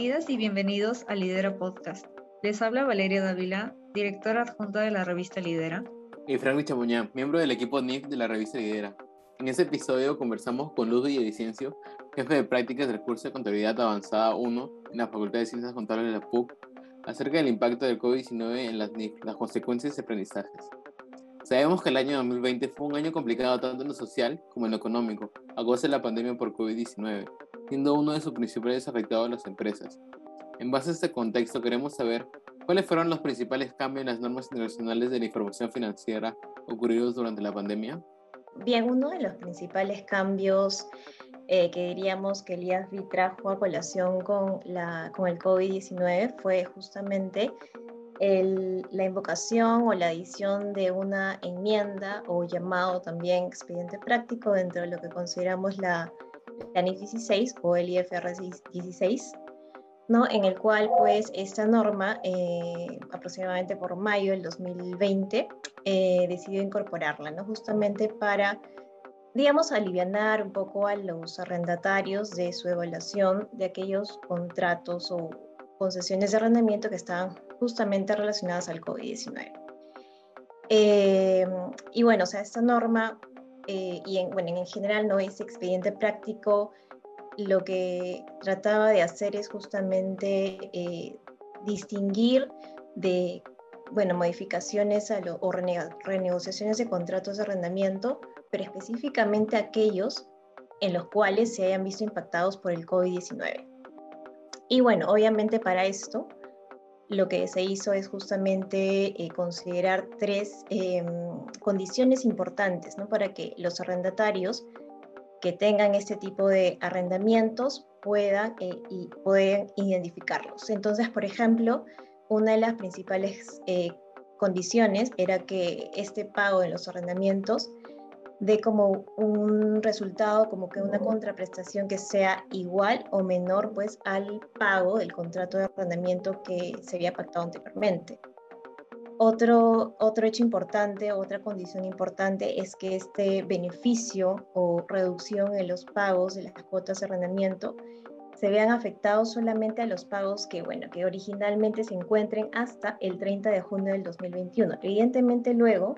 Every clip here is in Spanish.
Bienvenidas y bienvenidos a Lidera Podcast. Les habla Valeria Dávila, directora adjunta de la revista Lidera. Y Frank Chamuñán, miembro del equipo NIF de la revista Lidera. En este episodio conversamos con Ludwig Edicencio, jefe de prácticas del curso de Contabilidad Avanzada 1 en la Facultad de Ciencias Contables de la PUC, acerca del impacto del COVID-19 en las NIF, las consecuencias y aprendizajes. Sabemos que el año 2020 fue un año complicado tanto en lo social como en lo económico, a causa de la pandemia por COVID-19, siendo uno de sus principales afectados a las empresas. En base a este contexto, queremos saber cuáles fueron los principales cambios en las normas internacionales de la información financiera ocurridos durante la pandemia. Bien, uno de los principales cambios eh, que diríamos que el IASB trajo a colación con, la, con el COVID-19 fue justamente la invocación o la adición de una enmienda o llamado también expediente práctico dentro de lo que consideramos la, la NIF 16 o el IFR 16, ¿no? en el cual pues esta norma eh, aproximadamente por mayo del 2020 eh, decidió incorporarla, ¿no? justamente para digamos, aliviar un poco a los arrendatarios de su evaluación de aquellos contratos o concesiones de arrendamiento que estaban justamente relacionadas al COVID-19. Eh, y bueno, o sea, esta norma eh, y en, bueno, en general no ese expediente práctico lo que trataba de hacer es justamente eh, distinguir de bueno, modificaciones a o renegociaciones de contratos de arrendamiento, pero específicamente aquellos en los cuales se hayan visto impactados por el COVID-19. Y bueno, obviamente para esto lo que se hizo es justamente eh, considerar tres em, condiciones importantes ¿no? para que los arrendatarios que tengan este tipo de arrendamientos puedan, eh, y pueden identificarlos. Entonces, por ejemplo, una de las principales eh, condiciones era que este pago en los arrendamientos de como un resultado, como que una contraprestación que sea igual o menor pues al pago del contrato de arrendamiento que se había pactado anteriormente. Otro, otro hecho importante, otra condición importante es que este beneficio o reducción en los pagos de las cuotas de arrendamiento se vean afectados solamente a los pagos que, bueno, que originalmente se encuentren hasta el 30 de junio del 2021. Evidentemente luego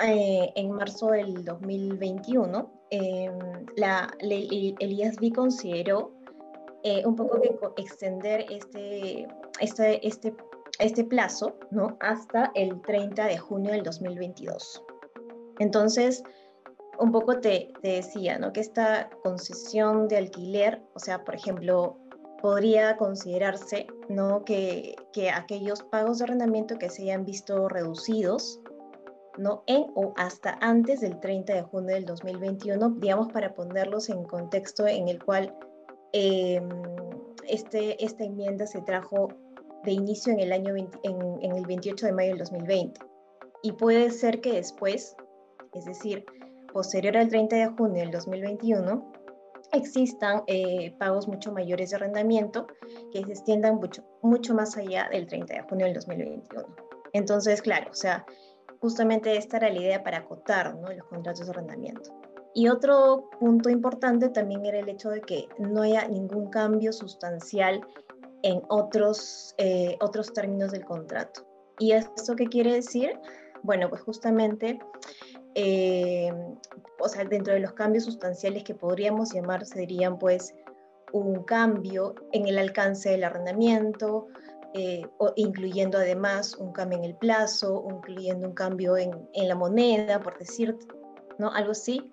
eh, en marzo del 2021, eh, la, el IASB consideró eh, un poco que extender este, este, este, este plazo ¿no? hasta el 30 de junio del 2022. Entonces, un poco te, te decía ¿no? que esta concesión de alquiler, o sea, por ejemplo, podría considerarse ¿no? que, que aquellos pagos de arrendamiento que se hayan visto reducidos ¿no? En o hasta antes del 30 de junio del 2021, digamos, para ponerlos en contexto en el cual em, este, esta enmienda se trajo de inicio en el año en, en, el 28 de mayo del 2020. Y puede ser que después, es decir, posterior al 30 de junio del 2021, existan eh, pagos mucho mayores de arrendamiento que se extiendan mucho, mucho más allá del 30 de junio del 2021. Entonces, claro, o sea, justamente esta era la idea para acotar ¿no? los contratos de arrendamiento. Y otro punto importante también era el hecho de que no haya ningún cambio sustancial en otros, eh, otros términos del contrato. ¿Y esto qué quiere decir? Bueno, pues justamente, eh, o sea, dentro de los cambios sustanciales que podríamos llamar serían pues un cambio en el alcance del arrendamiento, eh, incluyendo además un cambio en el plazo, incluyendo un cambio en, en, la moneda, por decir, ¿no? Algo así.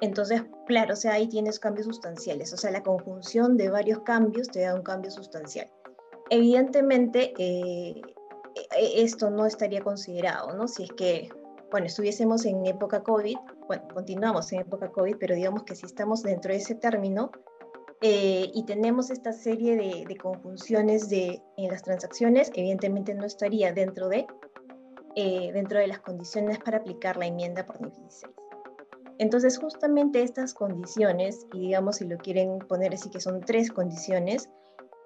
Entonces, claro, o sea, ahí tienes cambios sustanciales, o sea, la conjunción de varios cambios te da un cambio sustancial. Evidentemente, eh, e, esto no estaría considerado, ¿no? Si es que, bueno, estuviésemos en época COVID, bueno, continuamos en época COVID, pero digamos que si estamos dentro de ese término, eh, y tenemos esta serie de, conjunciones de, en las transacciones, evidentemente no estaría dentro de, eh, dentro de las condiciones para aplicar la enmienda por NIF 16. Entonces, justamente estas condiciones, y digamos si lo quieren poner así que son tres condiciones,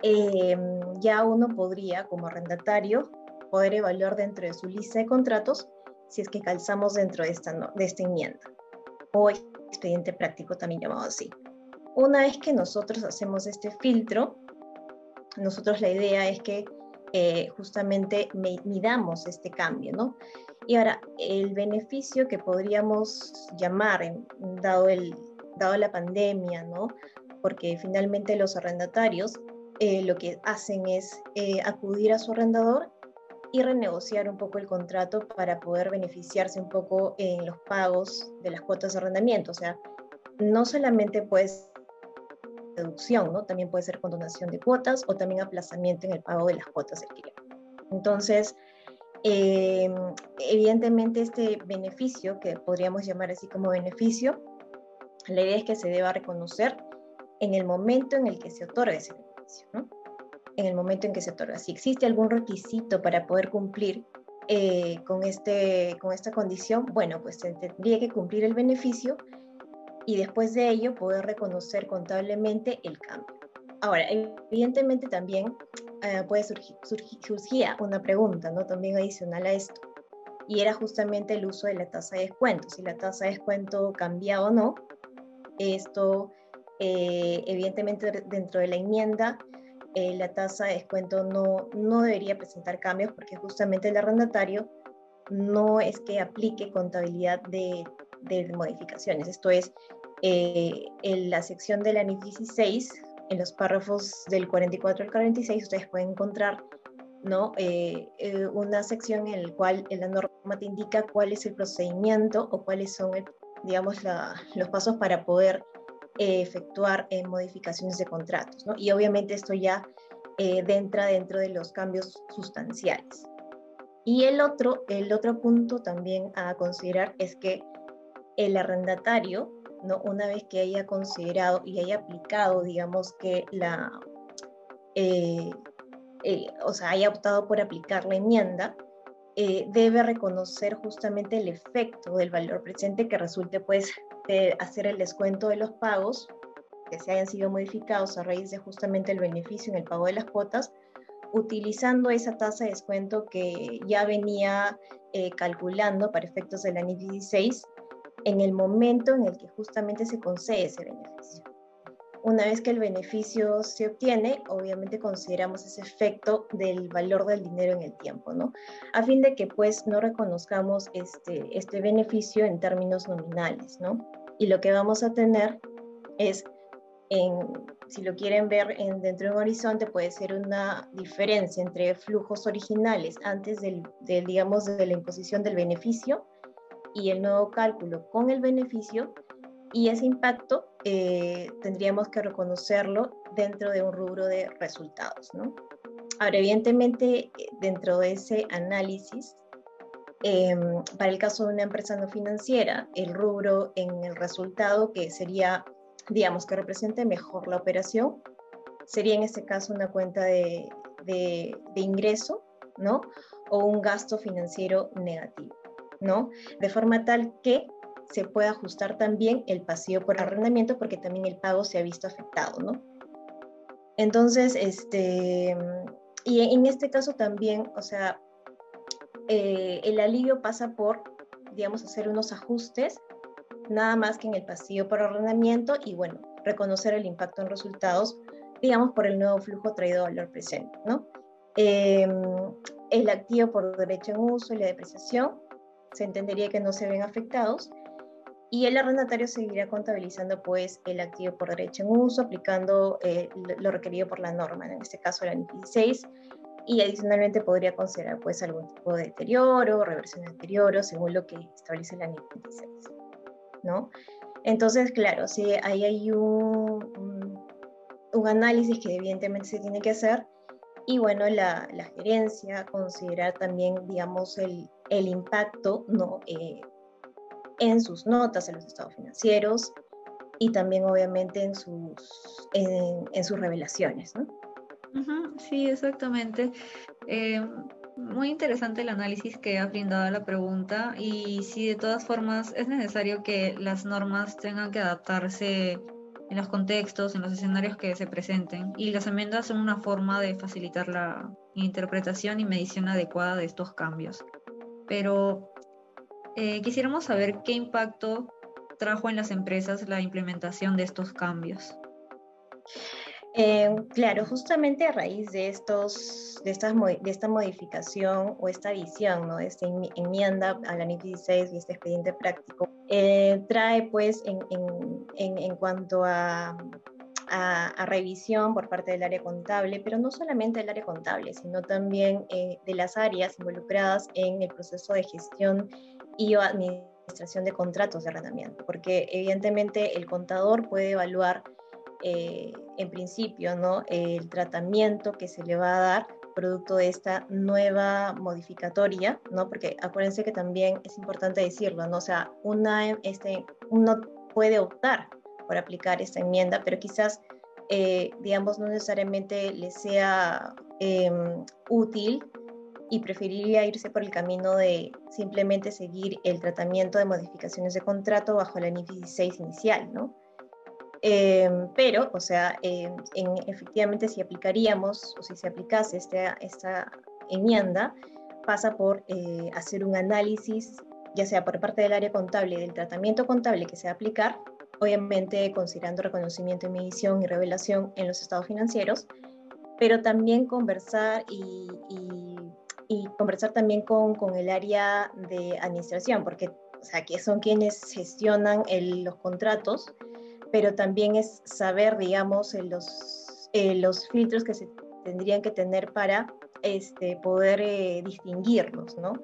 eh, ya uno podría, como arrendatario, poder evaluar dentro de su lista de contratos si es que calzamos dentro de esta, de esta enmienda, o expediente práctico también llamado así. Una vez que nosotros hacemos este filtro, nosotros la idea es que eh, justamente midamos este cambio, ¿no? Y ahora, el beneficio que podríamos llamar, dado, el, dado la pandemia, ¿no? Porque finalmente los arrendatarios eh, lo que hacen es eh, acudir a su arrendador y renegociar un poco el contrato para poder beneficiarse un poco en los pagos de las cuotas de arrendamiento. O sea, no solamente pues ¿no? También puede ser condonación de cuotas o también aplazamiento en el pago de las cuotas del cliente. Entonces, em, evidentemente este beneficio, que podríamos llamar así como beneficio, la idea es que se deba reconocer en el momento en el que se otorga ese beneficio, ¿no? En el momento en que se otorga. Si existe algún requisito para poder cumplir eh, con, este, con esta condición, bueno, pues tendría que cumplir el beneficio y después de ello poder reconocer contablemente el cambio. Ahora, evidentemente también eh, puede surgir, una pregunta, ¿no? También adicional a esto, y era justamente el uso de la tasa de descuento, si la tasa de descuento cambia o no. Esto, eh, evidentemente, dentro de la enmienda, eh, la tasa de descuento no, no debería presentar cambios porque justamente el arrendatario no es que aplique contabilidad de, de modificaciones. Esto es, eh, en la sección de la NIF 16, en los párrafos del 44 al 46, ustedes pueden encontrar ¿no? Eh, eh, una sección en la cual la norma te indica cuál es el procedimiento o cuáles son, digamos, los pasos para poder efectuar modificaciones de contratos. ¿no? Y obviamente esto ya entra dentro de los cambios sustanciales. Y el otro, el otro punto también a considerar es que el arrendatario, ¿no? una vez que haya considerado y haya aplicado, digamos que la, eh, eh, o sea, haya optado por aplicar la enmienda, eh, debe reconocer justamente el efecto del valor presente que resulte pues de hacer el descuento de los pagos que se hayan sido modificados a raíz de justamente el beneficio en el pago de las cuotas, utilizando esa tasa de descuento que ya venía calculando para efectos de la NIF 16 en el momento en el que justamente se concede ese beneficio. Una vez que el beneficio se obtiene, obviamente consideramos ese efecto del valor del dinero en el tiempo, ¿no? A fin de que pues no reconozcamos este, este beneficio en términos nominales, ¿no? Y lo que vamos a tener es, si lo quieren ver en, dentro de un horizonte, puede ser una diferencia entre flujos originales antes del, del digamos, de la imposición del beneficio y el nuevo cálculo con el beneficio y ese impacto eh, tendríamos que reconocerlo dentro de un rubro de resultados. ¿no? Ahora, evidentemente, dentro de ese análisis, em, para el caso de una empresa no financiera, el rubro en el resultado que sería, digamos, que represente mejor la operación, sería en este caso una cuenta de, de, de ingreso, ¿no? O un gasto financiero negativo. ¿No? De forma tal que se pueda ajustar también el pasivo por arrendamiento porque también el pago se ha visto afectado, ¿no? Entonces, este, y en este caso también, o sea, eh, el alivio pasa por, digamos, hacer unos ajustes, nada más que en el pasivo por arrendamiento y, bueno, reconocer el impacto en resultados, digamos, por el nuevo flujo traído a valor presente, ¿no? Em, el activo por derecho en uso y la depreciación, se entendería que no se ven afectados y el arrendatario seguirá contabilizando pues el activo por derecho en uso, aplicando eh, lo requerido por la norma, en este caso la NIF 16, y adicionalmente podría considerar pues algún tipo de deterioro, reversión de deterioro, según lo que establece la NIF 16, ¿no? Entonces, claro, sí, ahí hay un, un análisis que evidentemente se tiene que hacer, y bueno, la, gerencia considerar también, digamos, el, el impacto ¿no? Eh, en sus notas, en los estados financieros y también obviamente en sus, en, sus revelaciones. ¿no? sí, exactamente. Eh, muy interesante el análisis que ha brindado la pregunta y si de todas formas es necesario que las normas tengan que adaptarse en los contextos, en los escenarios que se presenten y las enmiendas son una forma de facilitar la interpretación y medición adecuada de estos cambios pero eh, quisiéramos saber qué impacto trajo en las empresas la implementación de estos cambios. Eh, claro, justamente a raíz de, estos, de, de esta modificación o esta visión, ¿no? esta enmienda a la NIF 16 y este expediente práctico, eh, trae pues en, cuanto a, a, revisión por parte del área contable, pero no solamente del área contable, sino también eh, de las áreas involucradas en el proceso de gestión y administración de contratos de arrendamiento, porque evidentemente el contador puede evaluar eh, en principio, ¿no? El tratamiento que se le va a dar producto de esta nueva modificatoria, ¿no? Porque acuérdense que también es importante decirlo, ¿no? O sea, una, este, uno puede optar por aplicar esta enmienda, pero quizás, eh, digamos, no necesariamente le sea em, útil y preferiría irse por el camino de simplemente seguir el tratamiento de modificaciones de contrato bajo la NIF 16 inicial, ¿no? Em, pero, o sea, em, en, efectivamente si aplicaríamos o si se aplicase esta, esta enmienda, pasa por eh, hacer un análisis, ya sea por parte del área contable, del tratamiento contable que se va a aplicar, obviamente considerando reconocimiento, medición y revelación en los estados financieros, pero también conversar y, y, conversar también con, con, el área de administración, porque o sea, que son quienes gestionan los contratos pero también es saber, digamos, los, eh, los filtros que se tendrían que tener para este, poder eh, distinguirlos, ¿no?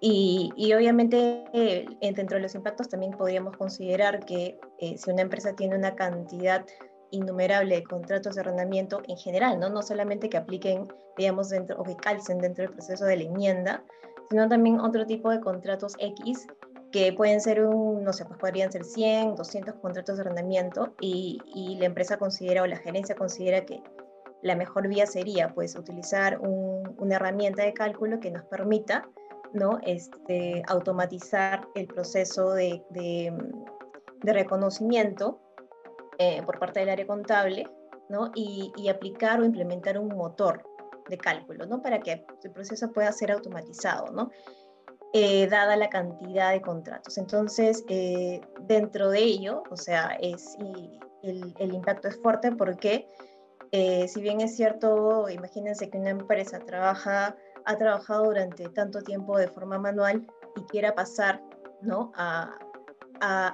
Y, y obviamente eh, dentro de los impactos también podríamos considerar que si una empresa tiene una cantidad innumerable de contratos de arrendamiento en general, ¿no? no solamente que apliquen, digamos, dentro, o que calcen dentro del proceso de la enmienda, sino también otro tipo de contratos X que pueden ser un, no sé, pues podrían ser 100, 200 contratos de arrendamiento y, y, la empresa considera o la gerencia considera que la mejor vía sería pues utilizar una herramienta de cálculo que nos permita ¿no? este, automatizar el proceso de, de, reconocimiento eh, por parte del área contable ¿no? y, y, aplicar o implementar un motor de cálculo ¿no? para que el proceso pueda ser automatizado. ¿no? Eh, dada la cantidad de contratos. Entonces, eh, dentro de ello, o sea, es, el, impacto es fuerte porque, eh, si bien es cierto, imagínense que una empresa trabaja, ha trabajado durante tanto tiempo de forma manual y quiera pasar ¿no? a, a,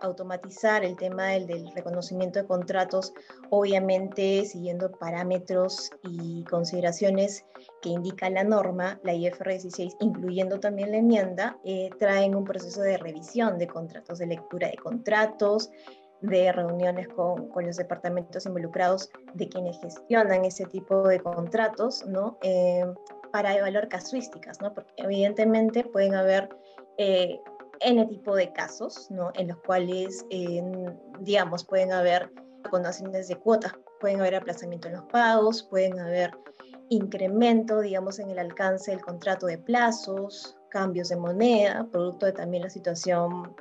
automatizar el tema del, reconocimiento de contratos, obviamente siguiendo parámetros y consideraciones que indica la norma, la IFR 16, incluyendo también la enmienda, eh, traen un proceso de revisión de contratos, de lectura de contratos, de reuniones con, con los departamentos involucrados de quienes gestionan ese tipo de contratos, ¿no? Eh, para evaluar casuísticas, ¿no? Porque evidentemente pueden haber eh, N tipo de casos, ¿no? En los cuales, digamos, pueden haber condonaciones de cuotas, pueden haber aplazamiento en los pagos, pueden haber incremento, digamos, en el alcance del contrato de plazos, cambios de moneda, producto de también la situación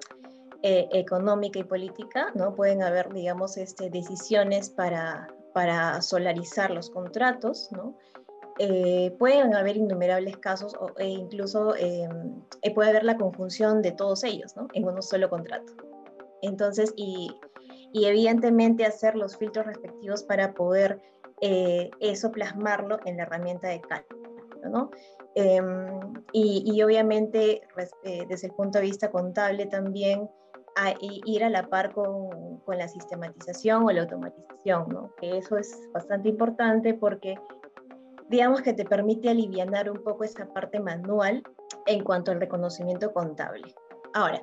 eh, económica y política, ¿no? Pueden haber, digamos, este, decisiones para, para solarizar los contratos, ¿no? Eh, pueden haber innumerables casos e incluso em, eh, puede haber la conjunción de todos ellos ¿no? en un solo contrato. Entonces, y, y, evidentemente hacer los filtros respectivos para poder eh, eso plasmarlo en la herramienta de cálculo. ¿no? Em, y, y, obviamente desde el punto de vista contable también a, ir a la par con, con la sistematización o la automatización, ¿no? que eso es bastante importante porque digamos que te permite aliviar un poco esa parte manual en cuanto al reconocimiento contable. Ahora,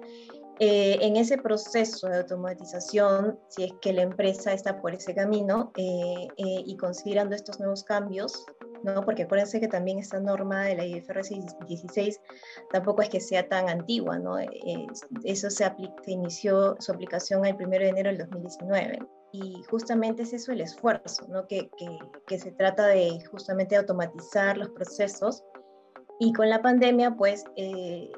eh, en ese proceso de automatización, si es que la empresa está por ese camino eh, eh, y considerando estos nuevos cambios, ¿no? porque acuérdense que también esta norma de la IFRS 16 tampoco es que sea tan antigua, ¿no? eso se, se inició su aplicación el 1 de enero del 2019 y justamente es eso el esfuerzo, ¿no? que, que, que, se trata de justamente automatizar los procesos y con la pandemia pues eh,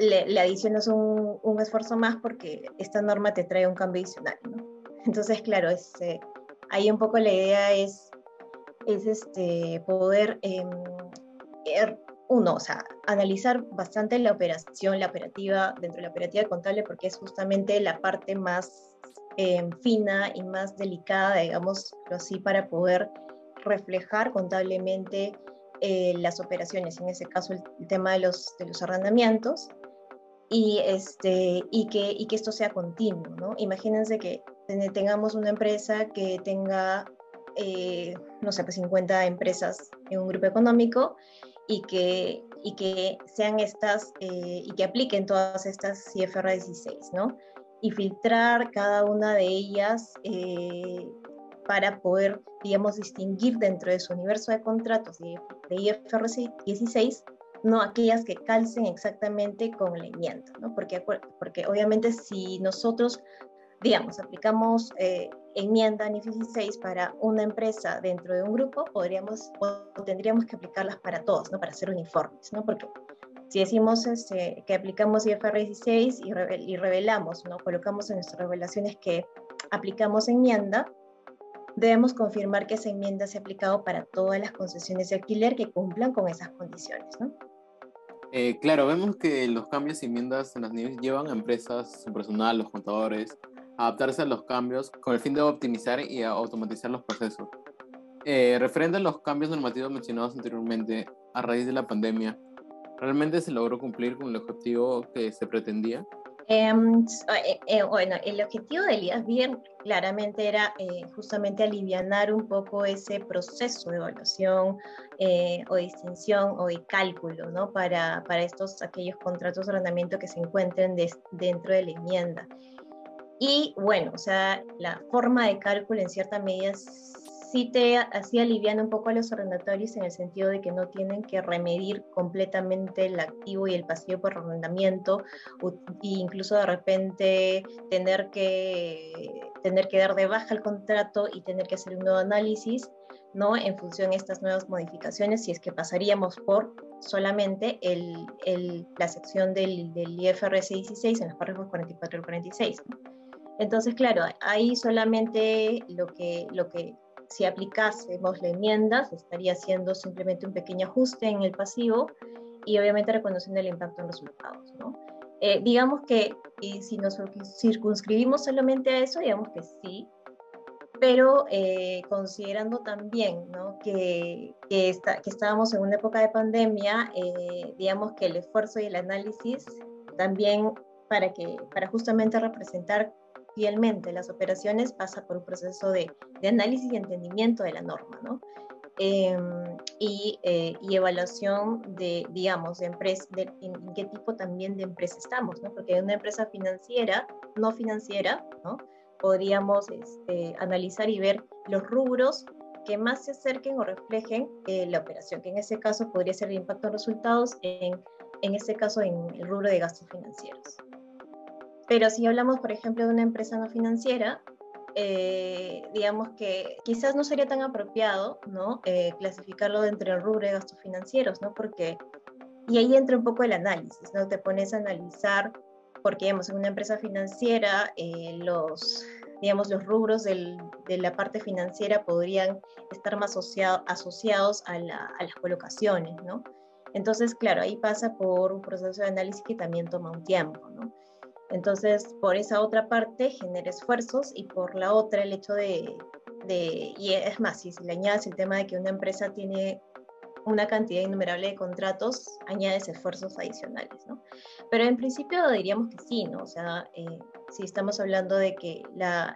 le, le, adicionas un, un, esfuerzo más porque esta norma te trae un cambio adicional. ¿no? Entonces, claro, es, eh, ahí un poco la idea es, es este, poder, eh, uno, o sea, analizar bastante la operación, la operativa, dentro de la operativa contable, porque es justamente la parte más em, fina y más delicada, digamos así, para poder reflejar contablemente eh, las operaciones, en ese caso el, tema de los, de los arrendamientos, y, este, y, que, y que esto sea continuo. ¿no? Imagínense que tengamos una empresa que tenga, eh, no sé, pues 50 empresas en un grupo económico y que, y que sean estas, eh, y que apliquen todas estas CFR 16, ¿no? Y filtrar cada una de ellas para poder, digamos, distinguir dentro de su universo de contratos de, de IFRS 16, no aquellas que calcen exactamente con la enmienda, ¿no? Porque, porque obviamente si nosotros, digamos, aplicamos eh, enmienda NIF 16 para una empresa dentro de un grupo, podríamos o tendríamos que aplicarlas para todos, ¿no? Para hacer uniformes, ¿no? Porque si decimos este, que aplicamos IFRS 16 y, y revelamos, ¿no? Colocamos en nuestras revelaciones que aplicamos enmienda, debemos confirmar que esa enmienda se ha aplicado para todas las concesiones de alquiler que cumplan con esas condiciones. ¿no? Eh, claro, vemos que los cambios y enmiendas en las NIFs llevan a empresas, su personal, los contadores, adaptarse a los cambios con el fin de optimizar y automatizar los procesos. Eh, referente a los cambios normativos mencionados anteriormente, a raíz de la pandemia, ¿realmente se logró cumplir con el objetivo que se pretendía? Em, eh, eh, bueno, el objetivo de Elías Bien claramente era eh, justamente aliviar un poco ese proceso de evaluación o distinción o de cálculo, ¿no? Para, para estos, aquellos contratos de arrendamiento que se encuentren dentro de la enmienda. Y bueno, o sea, la forma de cálculo en cierta medida sí te así alivian un poco a los arrendatarios en el sentido de que no tienen que remedir completamente el activo y el pasivo por arrendamiento e incluso de repente tener que tener que dar de baja el contrato y tener que hacer un nuevo análisis ¿no? en función de estas nuevas modificaciones si es que pasaríamos por solamente el, el, la sección del, del, IFRS 16 en los párrafos 44 y 46. Entonces, claro, ahí solamente lo que, lo que si aplicásemos la enmienda, se estaría haciendo simplemente un pequeño ajuste en el pasivo y obviamente reconociendo el impacto en resultados. ¿no? Eh, digamos que si nos circunscribimos solamente a eso, digamos que sí, pero eh, considerando también ¿no? que, que, está, que, estábamos en una época de pandemia, eh, digamos que el esfuerzo y el análisis también para, que, para justamente representar fielmente las operaciones pasa por un proceso de, de análisis y entendimiento de la norma, ¿no? Em, y, eh, y, evaluación de, digamos, de empresa, de, en, qué tipo también de empresa estamos, ¿no? Porque una empresa financiera, no financiera, ¿no? Podríamos este, analizar y ver los rubros que más se acerquen o reflejen eh, la operación, que en ese caso podría ser el impacto en resultados, en, en este caso en el rubro de gastos financieros. Pero si hablamos, por ejemplo, de una empresa no financiera, eh, digamos que quizás no sería tan apropiado ¿no? Eh, clasificarlo dentro del rubro de gastos financieros, ¿no? Porque, y ahí entra un poco el análisis, ¿no? Te pones a analizar, porque digamos, en una empresa financiera, eh, los, digamos, los rubros de la parte financiera podrían estar más asociado, asociados a, a las colocaciones, ¿no? Entonces, claro, ahí pasa por un proceso de análisis que también toma un tiempo, ¿no? Entonces, por esa otra parte genera esfuerzos y por la otra el hecho de, de y es más, si le añades el tema de que una empresa tiene una cantidad innumerable de contratos, añades esfuerzos adicionales, ¿no? Pero en principio diríamos que sí, ¿no? O sea, eh, si estamos hablando de que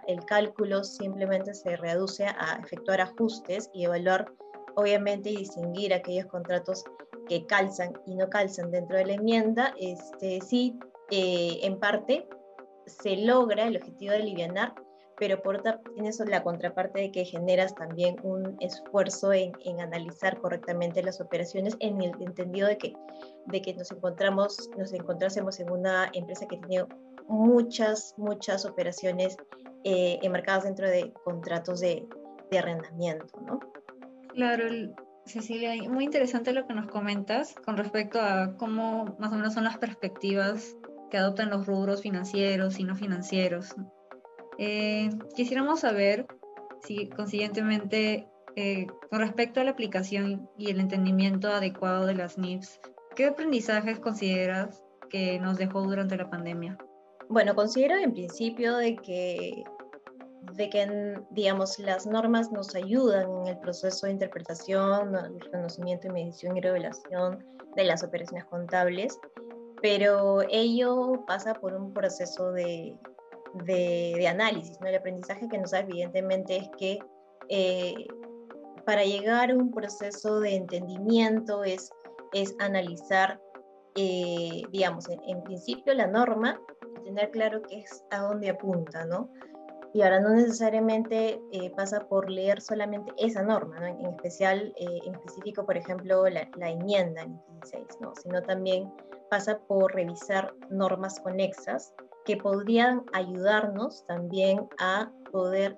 el cálculo simplemente se reduce a efectuar ajustes y evaluar, obviamente, y distinguir aquellos contratos que calzan y no calzan dentro de la enmienda, este, sí eh, en parte se logra el objetivo de aliviar, pero por otra tienes la contraparte de que generas también un esfuerzo en, analizar correctamente las operaciones en el entendido de que, de que nos encontramos, nos encontrásemos en una empresa que tiene muchas, muchas operaciones eh, enmarcadas dentro de contratos de, de arrendamiento, ¿no? Claro, Cecilia, muy interesante lo que nos comentas con respecto a cómo más o menos son las perspectivas que adoptan los rubros financieros y no financieros. Eh, quisiéramos saber si consiguientemente, eh, con respecto a la aplicación y el entendimiento adecuado de las NIPS, ¿qué aprendizajes consideras que nos dejó durante la pandemia? Bueno, considero en principio de que de que, digamos, las normas nos ayudan en el proceso de interpretación, reconocimiento y medición y revelación de las operaciones contables, pero ello pasa por un proceso de, de, análisis. ¿no? El aprendizaje que nos da evidentemente es que eh, para llegar a un proceso de entendimiento es, es analizar, eh, digamos, en, principio la norma y tener claro qué es a dónde apunta, ¿no? Y ahora no necesariamente eh, pasa por leer solamente esa norma, ¿no? En, especial, en específico, por ejemplo, la, la enmienda en 16, ¿no? Sino también pasa por revisar normas conexas que podrían ayudarnos también a poder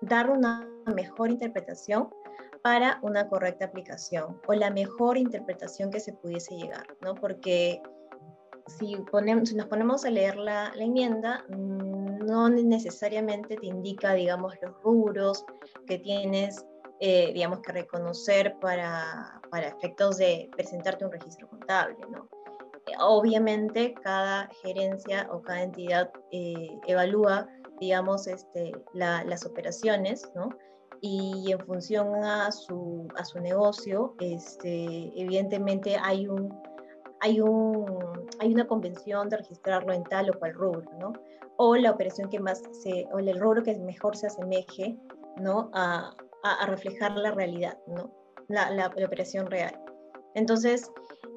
dar una mejor interpretación para una correcta aplicación o la mejor interpretación que se pudiese llegar, ¿no? Porque si, ponemos, nos ponemos a leer la, enmienda, mm, no necesariamente te indica, digamos, los rubros que tienes, eh, digamos, que reconocer para, para efectos de presentarte un registro contable, ¿no? Obviamente cada gerencia o cada entidad eh, evalúa, digamos, este, las operaciones, ¿no? Y en función a su, negocio, este, evidentemente hay, hay, un, hay una convención de registrarlo en tal o cual rubro, ¿no? O la operación que más se, o el rubro que mejor se asemeje, ¿no? A, reflejar la realidad, ¿no? La, la operación real. Entonces,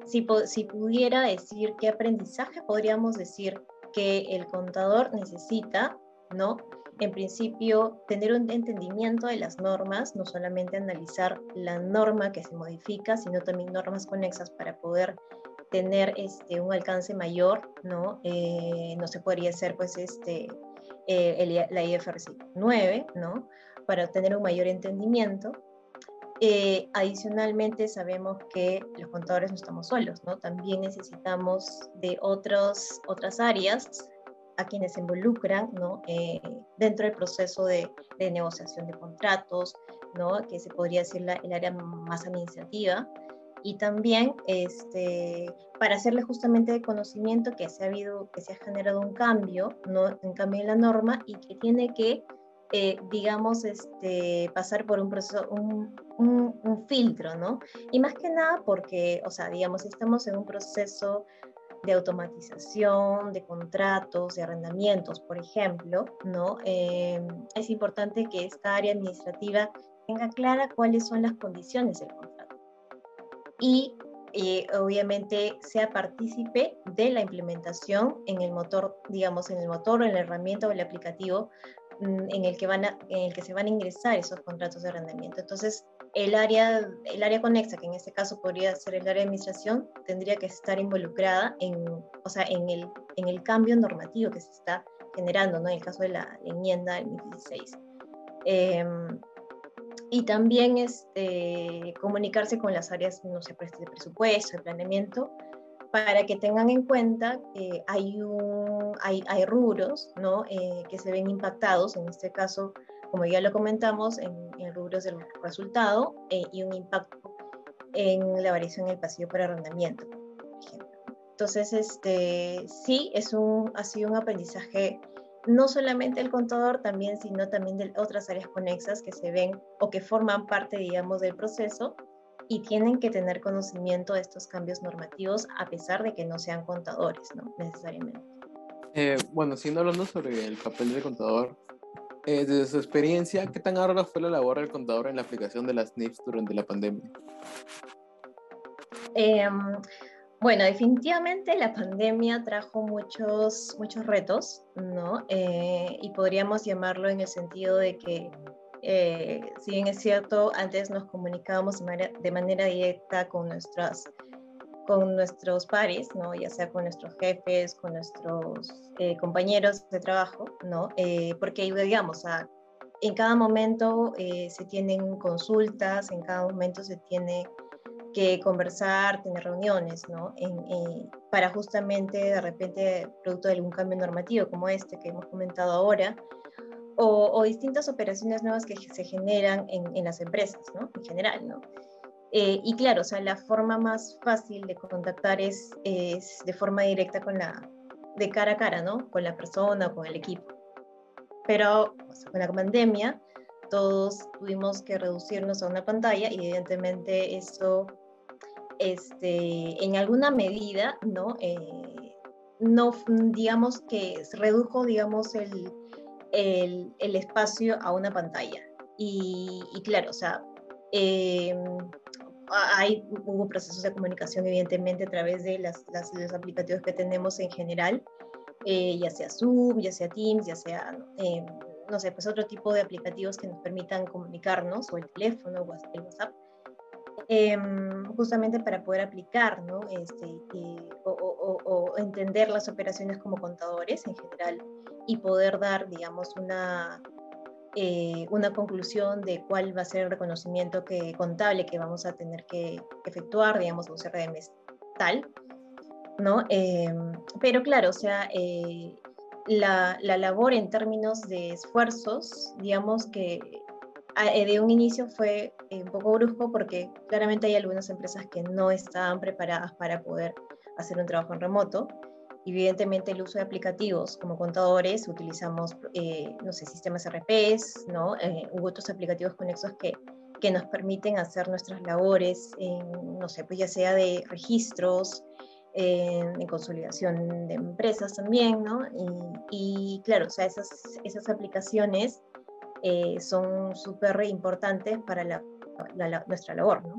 si, pudiera decir qué aprendizaje podríamos decir que el contador necesita, ¿no? En principio, tener un entendimiento de las normas, no solamente analizar la norma que se modifica, sino también normas conexas para poder tener este, un alcance mayor, ¿no? Eh, no se podría hacer, pues, este, eh, la IFRS 9, ¿no? Para tener un mayor entendimiento. Eh, adicionalmente, sabemos que los contadores no estamos solos, ¿no? También necesitamos de otros, otras áreas a quienes se involucran, ¿no? Eh, dentro del proceso de, de, negociación de contratos, ¿no? Que se podría decir la, el área más administrativa. Y también este, para hacerle justamente de conocimiento que se ha habido, que se ha generado un cambio, ¿no? Un cambio en la norma y que tiene que eh, digamos, este, pasar por un proceso, un, un, filtro, ¿no? Y más que nada porque, o sea, digamos, estamos en un proceso de automatización, de contratos, de arrendamientos, por ejemplo, ¿no? Eh, es importante que esta área administrativa tenga clara cuáles son las condiciones del contrato. Y eh, obviamente sea partícipe de la implementación en el motor, digamos, en el motor en la herramienta o el aplicativo en el que, van en el que se van a ingresar esos contratos de arrendamiento. Entonces, el área, el área conexa, que en este caso podría ser el área de administración, tendría que estar involucrada en, o sea, en, el, en el cambio normativo que se está generando, ¿no? en el caso de la enmienda del 2016. Em, y también este, comunicarse con las áreas, no sé, pues, de presupuesto, de planeamiento, para que tengan en cuenta que hay, hay, hay rubros ¿no? Eh, que se ven impactados, en este caso, como ya lo comentamos, en, en rubros del resultado eh, y un impacto en la variación en el pasillo por arrendamiento. Entonces, este, sí, es un, ha sido un aprendizaje no solamente del contador, también, sino también de otras áreas conexas que se ven o que forman parte, digamos, del proceso y tienen que tener conocimiento de estos cambios normativos a pesar de que no sean contadores, ¿no? Necesariamente. Eh, bueno, siendo hablando sobre el papel del contador, eh, desde su experiencia, ¿qué tan ardua fue la labor del contador en la aplicación de las NIFs durante la pandemia? Em, bueno, definitivamente la pandemia trajo muchos, muchos retos, ¿no? Eh, y podríamos llamarlo en el sentido de que eh, si bien es cierto, antes nos comunicábamos de manera, directa con, nuestras, con nuestros pares, ¿no? ya sea con nuestros jefes, con nuestros eh, compañeros de trabajo, ¿no? Eh, porque digamos, en cada momento se tienen consultas, en cada momento se tiene que conversar, tener reuniones, ¿no? para justamente, de repente, producto de algún cambio normativo como este que hemos comentado ahora, o, distintas operaciones nuevas que se generan en, las empresas, ¿no? En general, ¿no? Eh, y claro, o sea, la forma más fácil de contactar es, es, de forma directa con la, de cara a cara, ¿no? Con la persona o con el equipo. pero con la pandemia todos tuvimos que reducirnos a una pantalla y evidentemente eso, este, en alguna medida, ¿no? Eh, no, digamos que redujo, digamos, el, el, espacio a una pantalla. Y, claro, o sea, eh, hay, hubo procesos de comunicación evidentemente a través de las, los aplicativos que tenemos en general, eh, ya sea Zoom, ya sea Teams, ya sea, eh, no sé, pues otro tipo de aplicativos que nos permitan comunicarnos, o el teléfono, o el WhatsApp, em, justamente para poder aplicar, ¿no? Este, o, o, entender las operaciones como contadores en general y poder dar, digamos, una, eh, una conclusión de cuál va a ser el reconocimiento que, contable que vamos a tener que efectuar, digamos, un CRM tal, ¿no? Em, pero claro, o sea, eh, la, la, labor en términos de esfuerzos, digamos que eh, de un inicio fue un poco brusco porque claramente hay algunas empresas que no estaban preparadas para poder hacer un trabajo en remoto Evidentemente el uso de aplicativos como contadores, utilizamos, eh, no sé, sistemas RPs, ¿no? Eh, u otros aplicativos conexos que, que nos permiten hacer nuestras labores, en, no sé, pues ya sea de registros, en, consolidación de empresas también, ¿no? Y, claro, o sea, esas, esas aplicaciones eh, son súper importantes para la, nuestra labor, ¿no?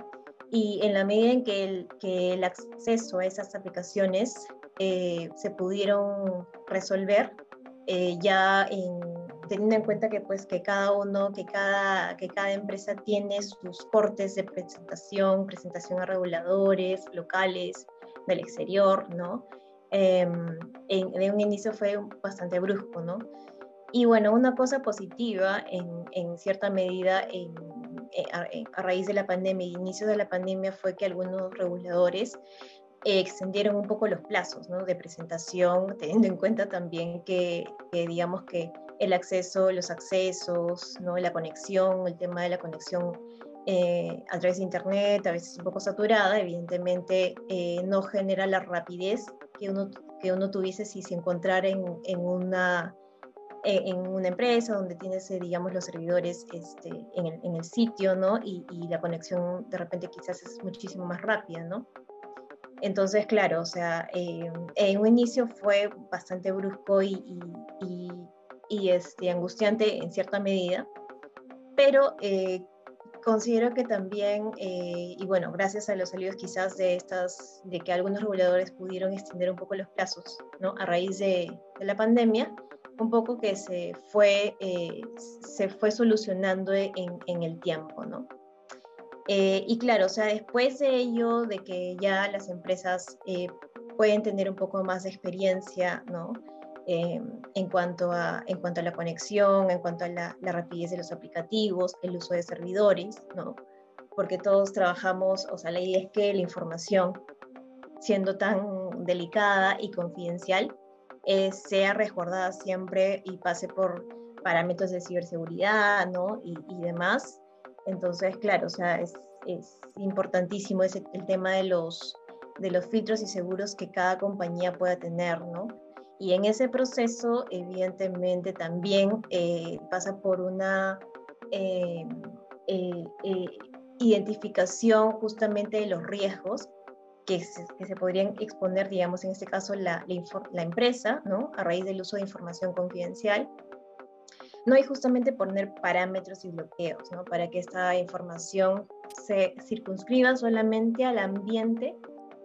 Y en la medida en que el, que el acceso a esas aplicaciones eh, se pudieron resolver eh, ya teniendo en cuenta que pues que cada uno, que cada, que cada empresa tiene sus cortes de presentación, presentación a reguladores locales del exterior, ¿no? Em, en, de un inicio fue bastante brusco, ¿no? Y bueno, una cosa positiva en, en cierta medida en, eh, a, a, raíz de la pandemia, inicio de la pandemia, fue que algunos reguladores extendieron un poco los plazos ¿no? de presentación, teniendo en cuenta también que, digamos que el acceso, los accesos, ¿no? la conexión, el tema de la conexión eh, a través de Internet, a veces un poco saturada, evidentemente eh, no genera la rapidez que uno, que uno tuviese si se encontrara en, en una en una empresa donde tienes, eh, digamos, los servidores este, en, el, en, el, sitio, ¿no? Y, y, la conexión de repente quizás es muchísimo más rápida, ¿no? Entonces, claro, o sea, eh, en un inicio fue bastante brusco y, y, este, angustiante en cierta medida, pero eh, considero que también, eh, y bueno, gracias a los salidos quizás de estas, de que algunos reguladores pudieron extender un poco los plazos, ¿no? A raíz de, de la pandemia, un poco que se fue, se fue solucionando en, en el tiempo, ¿no? Eh, y claro, o sea, después de ello, de que ya las empresas eh, pueden tener un poco más de experiencia, ¿no? Eh, en, cuanto a, en cuanto a la conexión, en cuanto a la, la, rapidez de los aplicativos, el uso de servidores, ¿no? Porque todos trabajamos, o sea, la idea es que la información, siendo tan delicada y confidencial, sea resguardada siempre y pase por parámetros de ciberseguridad, ¿no? Y, demás, entonces, claro, o sea, es, importantísimo ese, el tema de los, de los filtros y seguros que cada compañía pueda tener, ¿no? Y en ese proceso, evidentemente, también eh, pasa por una eh, eh, identificación justamente de los riesgos que se, que se, podrían exponer, digamos, en este caso, la, la, la empresa, ¿no? A raíz del uso de información confidencial no hay justamente poner parámetros y bloqueos, ¿no? Para que esta información se circunscriba solamente al ambiente,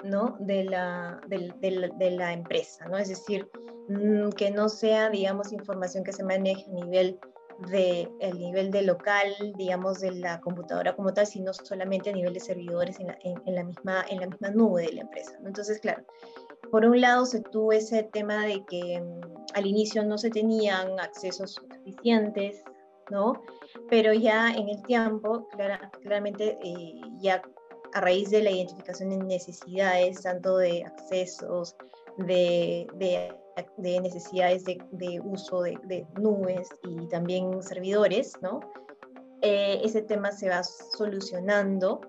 ¿no? De la, de, de, de la empresa, ¿no? Es decir, mm, que no sea, digamos, información que se maneje a nivel de el nivel de local, digamos, de la computadora como tal, sino solamente a nivel de servidores en la, en, en la misma, en la misma nube de la empresa. ¿no? Entonces, claro, por un lado se tuvo ese tema de que mm, al inicio no se tenían accesos suficientes, ¿no? Pero ya en el tiempo, claramente, eh, ya a raíz de la identificación de necesidades, tanto de accesos, de, de, de necesidades de, de uso de, nubes y también servidores, ¿no? Eh, ese tema se va solucionando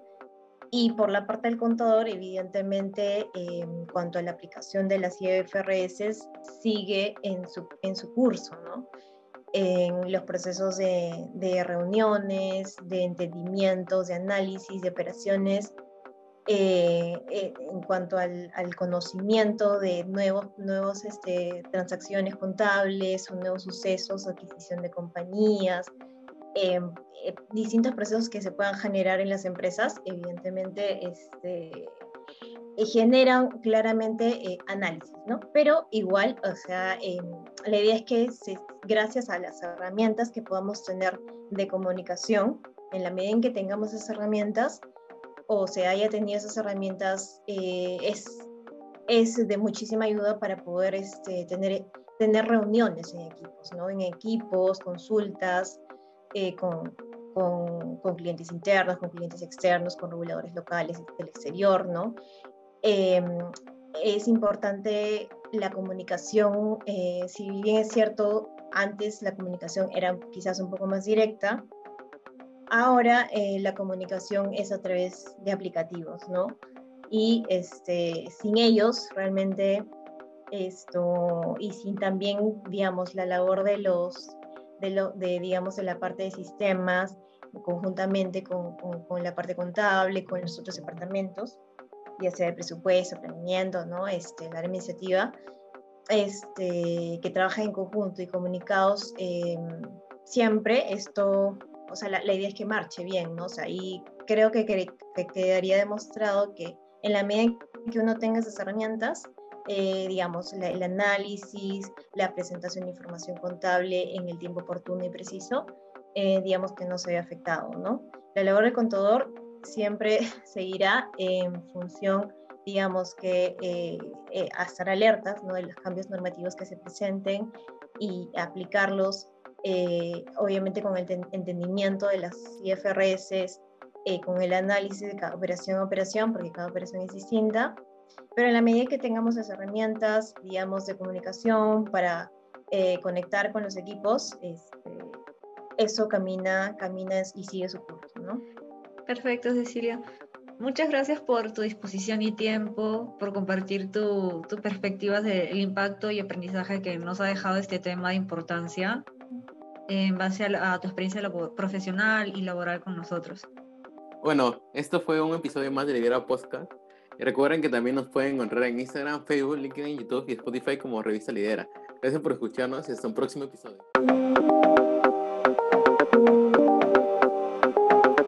y por la parte del contador, evidentemente, en cuanto a la aplicación de las IFRS, sigue en su, en su curso, ¿no? en los procesos de, de reuniones, de entendimientos, de análisis, de operaciones, eh, eh, en cuanto al, al, conocimiento de nuevos, nuevos este, transacciones contables o nuevos sucesos, adquisición de compañías, em, eh, distintos procesos que se puedan generar en las empresas, evidentemente este, generan claramente análisis, ¿no? Pero igual, o sea, la idea es que gracias a las herramientas que podamos tener de comunicación, en la medida en que tengamos esas herramientas, o se haya tenido esas herramientas eh, es, es de muchísima ayuda para poder este, tener, tener reuniones en equipos, ¿no? En equipos, consultas eh, con, con, con, clientes internos, con clientes externos, con reguladores locales del exterior, ¿no? Em, es importante la comunicación, eh, si bien es cierto, antes la comunicación era quizás un poco más directa, Ahora eh, la comunicación es a través de aplicativos, ¿no? Y este, sin ellos realmente esto, y sin también, digamos, la labor de los, de, lo, de digamos, de la parte de sistemas, conjuntamente con, con, la parte contable, con los otros departamentos, ya sea de presupuesto, planeamiento, ¿no? Este, la iniciativa, este, que trabaja en conjunto y comunicados, eh, siempre esto o sea, la, idea es que marche bien, ¿no? O sea, y creo que, quedaría demostrado que en la medida que uno tenga esas herramientas, eh, digamos, el análisis, la presentación de información contable en el tiempo oportuno y preciso, eh, digamos que no se ve afectado, ¿no? La labor del contador siempre seguirá en función, digamos, que eh, a estar alertas, ¿no? De los cambios normativos que se presenten y aplicarlos eh, obviamente con el entendimiento de las IFRS, eh, con el análisis de cada operación a operación, porque cada operación es distinta, pero en la medida que tengamos las herramientas, digamos, de comunicación para eh, conectar con los equipos, este, eso camina, camina y sigue su curso, ¿no? Perfecto, Cecilia. Muchas gracias por tu disposición y tiempo, por compartir tu, tu perspectiva del impacto y aprendizaje que nos ha dejado este tema de importancia en base a, tu experiencia profesional y laboral con nosotros. Bueno, esto fue un episodio más de Lidera Podcast. Recuerden que también nos pueden encontrar en Instagram, Facebook, LinkedIn, YouTube y Spotify como Revista Lidera. Gracias por escucharnos y hasta un próximo episodio.